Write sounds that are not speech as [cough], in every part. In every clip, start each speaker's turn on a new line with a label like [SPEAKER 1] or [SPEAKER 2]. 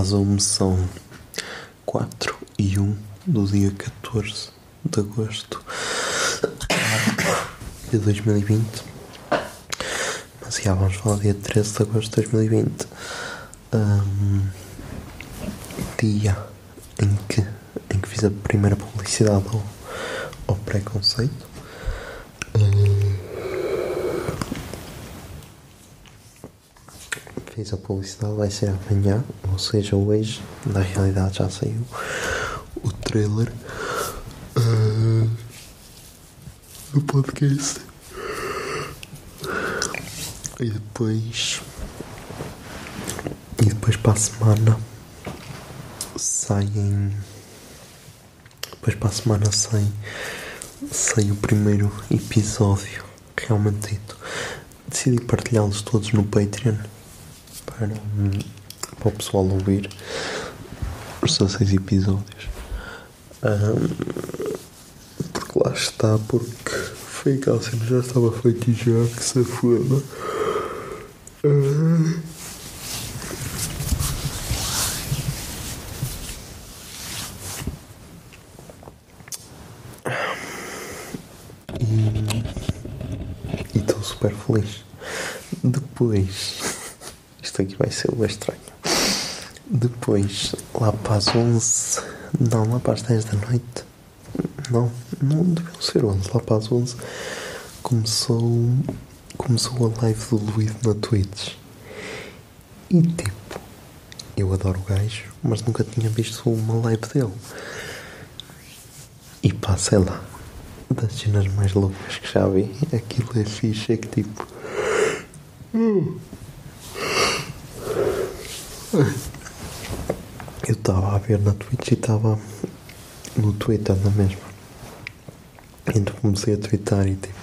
[SPEAKER 1] Olá, Zoom, são 4 e 1 do dia 14 de agosto de 2020. Mas já vamos falar dia 13 de agosto de 2020. Ahm, dia em que, em que fiz a primeira publicidade ao, ao preconceito. Fiz a publicidade, vai ser amanhã, ou seja, hoje, na realidade já saiu o trailer ah, do podcast. E depois. E depois para a semana saem. Depois para a semana sai, sai o primeiro episódio realmente dito. Decidi partilhá-los todos no Patreon para, para o pessoal ouvir os 16 episódios. Hum, porque lá está, porque foi cena, já estava feito e já que se foda. E estou super feliz. Depois, isto aqui vai ser bem estranho. Depois, lá para as 11, não, lá para as 10 da noite, não, não deviam ser 11, lá para as 11 começou, começou a live do Luís na Twitch. E tipo, eu adoro o gajo, mas nunca tinha visto uma live dele. E pá, sei lá, das cenas mais loucas que já vi, aquilo é fixe, é que tipo. Eu estava a ver na Twitch e estava no Twitter na mesma. Então comecei a twittar e tipo,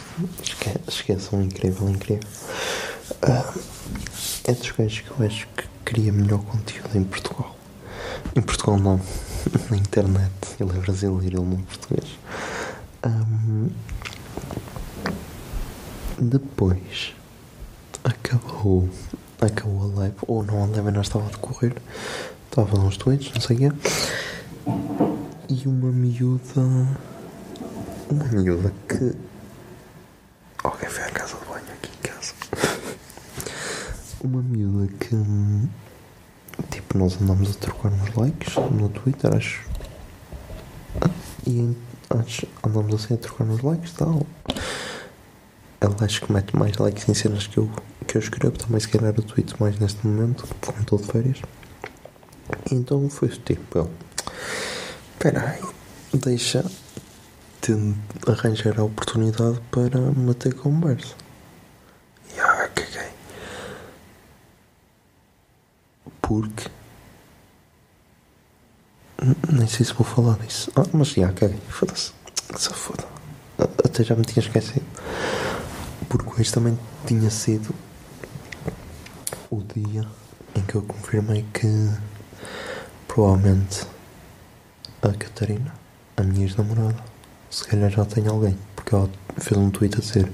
[SPEAKER 1] esque esqueçam, incrível, incrível. Ah, é dos gajos que eu acho que cria melhor conteúdo em Portugal. Em Portugal não, [laughs] na internet. Ele é brasileiro, ele não é português. Ahm, depois acabou acabou a live ou não a live ainda estava a decorrer. Estava a uns tweets não sei o quê. E uma miúda uma miúda que alguém foi à casa de banho aqui em casa. [laughs] Uma miúda que tipo nós andamos a trocar uns likes no Twitter acho. E acho, andamos assim a trocar uns likes e tal acho que mete mais likes em cenas que eu, que eu escrevo, também se calhar eu tweet mais neste momento, como estou de férias. Então foi tipo, eu, espera aí, deixa de arranjar a oportunidade para meter conversa. E ah, caguei. Porque nem sei se vou falar disso. Ah, mas já, caguei, foda-se. Se foda. Até já me tinha esquecido porque hoje também tinha sido o dia em que eu confirmei que provavelmente a Catarina, a minha ex-namorada, se calhar já tem alguém, porque ela fez um tweet a dizer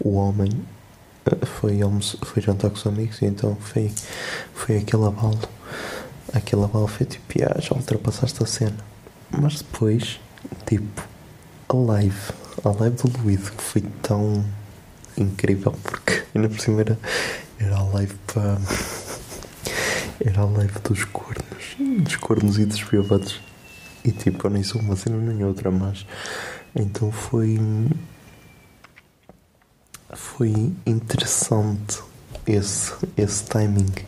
[SPEAKER 1] o homem eh, foi, foi jantar com os amigos e então foi, foi aquele abalo. Aquele abalo foi tipo, "Ah, já ultrapassaste a cena. Mas depois, tipo, a live, a live do Luís que foi tão incrível porque ainda por cima era, era a live para. Era a live dos cornos. dos, cornos e dos bêbados. E tipo, eu nem sou uma cena nem outra, mas. Então foi. Foi interessante esse, esse timing de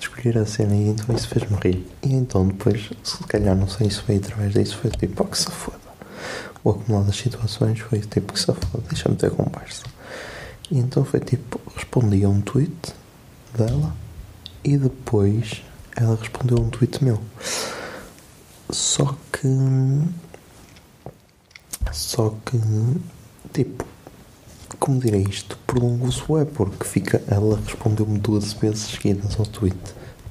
[SPEAKER 1] escolher a cena e então isso fez-me rir. E então depois, se calhar, não sei se foi através disso, foi tipo, oh, que se foda. O acumulado das situações foi tipo, que se foda, deixa-me ter conversa. E então foi tipo, respondi a um tweet dela e depois ela respondeu a um tweet meu. Só que. Só que. Tipo. Como direi isto? Prolongo-se é porque fica. Ela respondeu-me duas vezes seguidas ao tweet.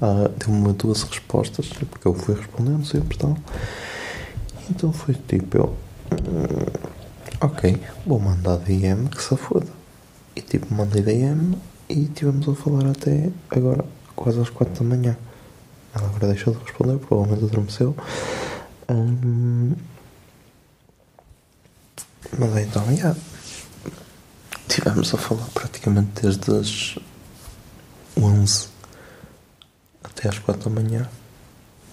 [SPEAKER 1] Ah, Deu-me duas respostas, porque eu fui respondendo sempre tal. Então foi tipo eu. hum, ok, vou mandar DM que se foda. E tipo, mandei DM e tivemos a falar até agora, quase às quatro da manhã. Ela agora deixou de responder, provavelmente adormeceu. Hum, mas então, já. Tivemos a falar praticamente desde as 11 até às 4 da manhã.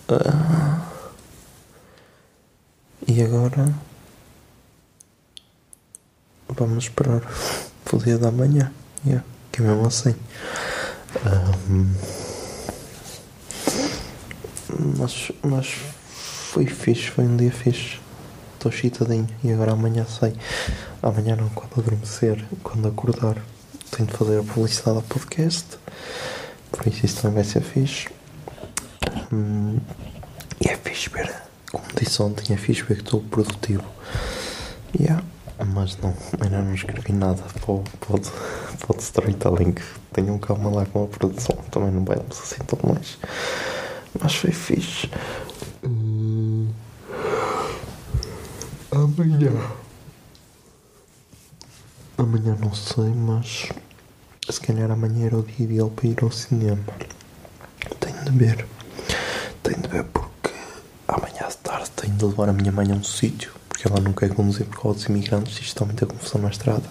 [SPEAKER 1] Ah, e agora. Vamos esperar pelo dia da manhã. Yeah, que é mesmo assim. Hum, mas, mas foi fixe, foi um dia fixe. Estou chitadinho e agora amanhã sei. Amanhã não, quando adormecer, quando acordar, tenho de fazer a publicidade ao podcast. Por isso isso também vai ser fixe. E é fixe ver, como disse ontem, é fixe ver que estou produtivo. Yeah. Mas não, ainda não escrevi nada para o, para o, para o storytelling. Tenham calma lá com a produção, também não vamos assim tão longe. Mas foi fixe. Hum, amanhã. Amanhã não sei, mas se calhar amanhã era o dia ideal para ir ao cinema. Tenho de ver. Tenho de ver porque amanhã de tarde tenho de levar a minha mãe a um sítio. Porque ela não quer conduzir por causa dos imigrantes. Isto está muita confusão na estrada.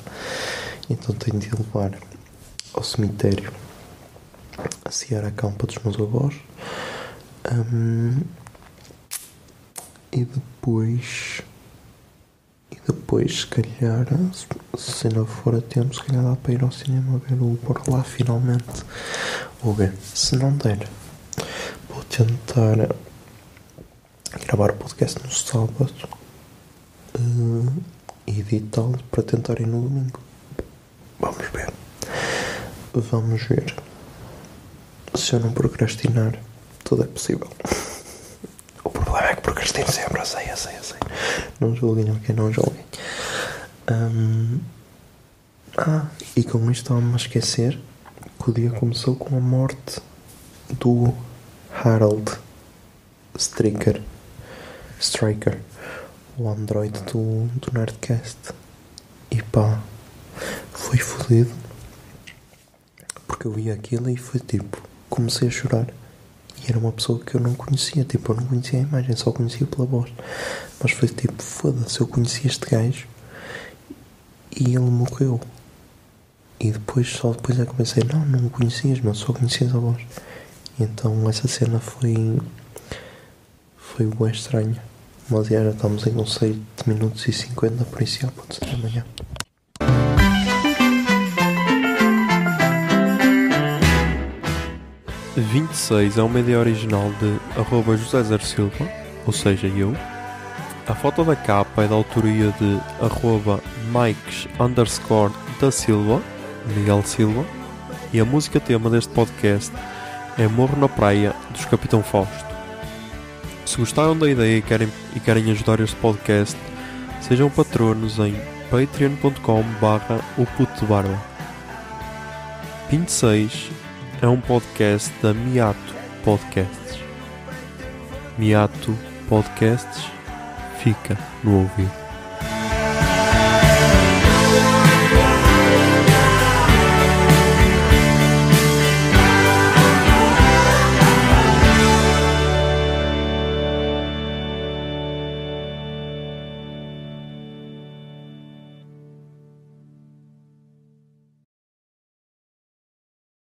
[SPEAKER 1] Então tenho de levar ao cemitério a Ciara a campa dos meus avós. Hum, e depois. E depois, se calhar, se se não for a tempo, se calhar dá para ir ao cinema ver o Por lá finalmente. Vou ver. Se não der, vou tentar gravar o podcast no sábado e editá-lo para tentar ir no domingo. Vamos ver. Vamos ver. Se eu não procrastinar, tudo é possível. [laughs] O problema é que procrastino sempre, eu sei, eu sei, eu sei. Não julguem não julguem. Hum, ah, e com isto estava-me a esquecer que o dia começou com a morte do Harold Stricker. Striker, o android do, do Nerdcast. E pá, foi fodido. Porque eu vi aquilo e foi tipo, comecei a chorar. E era uma pessoa que eu não conhecia, tipo, eu não conhecia a imagem, só conhecia pela voz. Mas foi tipo, foda-se, eu conhecia este gajo e ele morreu. E depois, só depois é que pensei, não, não o conhecias, meu, só conhecias a voz. E então essa cena foi. foi bem estranha. Mas já, estamos em uns 7 minutos e 50, por isso já pode ser amanhã.
[SPEAKER 2] 26 é uma ideia original de arroba José Zer Silva, ou seja, eu. A foto da capa é da autoria de arroba Mikes underscore da Silva, Miguel Silva. E a música tema deste podcast é Morro na Praia, dos Capitão Fausto. Se gostaram da ideia e querem, e querem ajudar este podcast, sejam patronos em patreon.com barra o puto barba. 26 é um podcast da Miato Podcasts. Miato Podcasts fica no ouvido.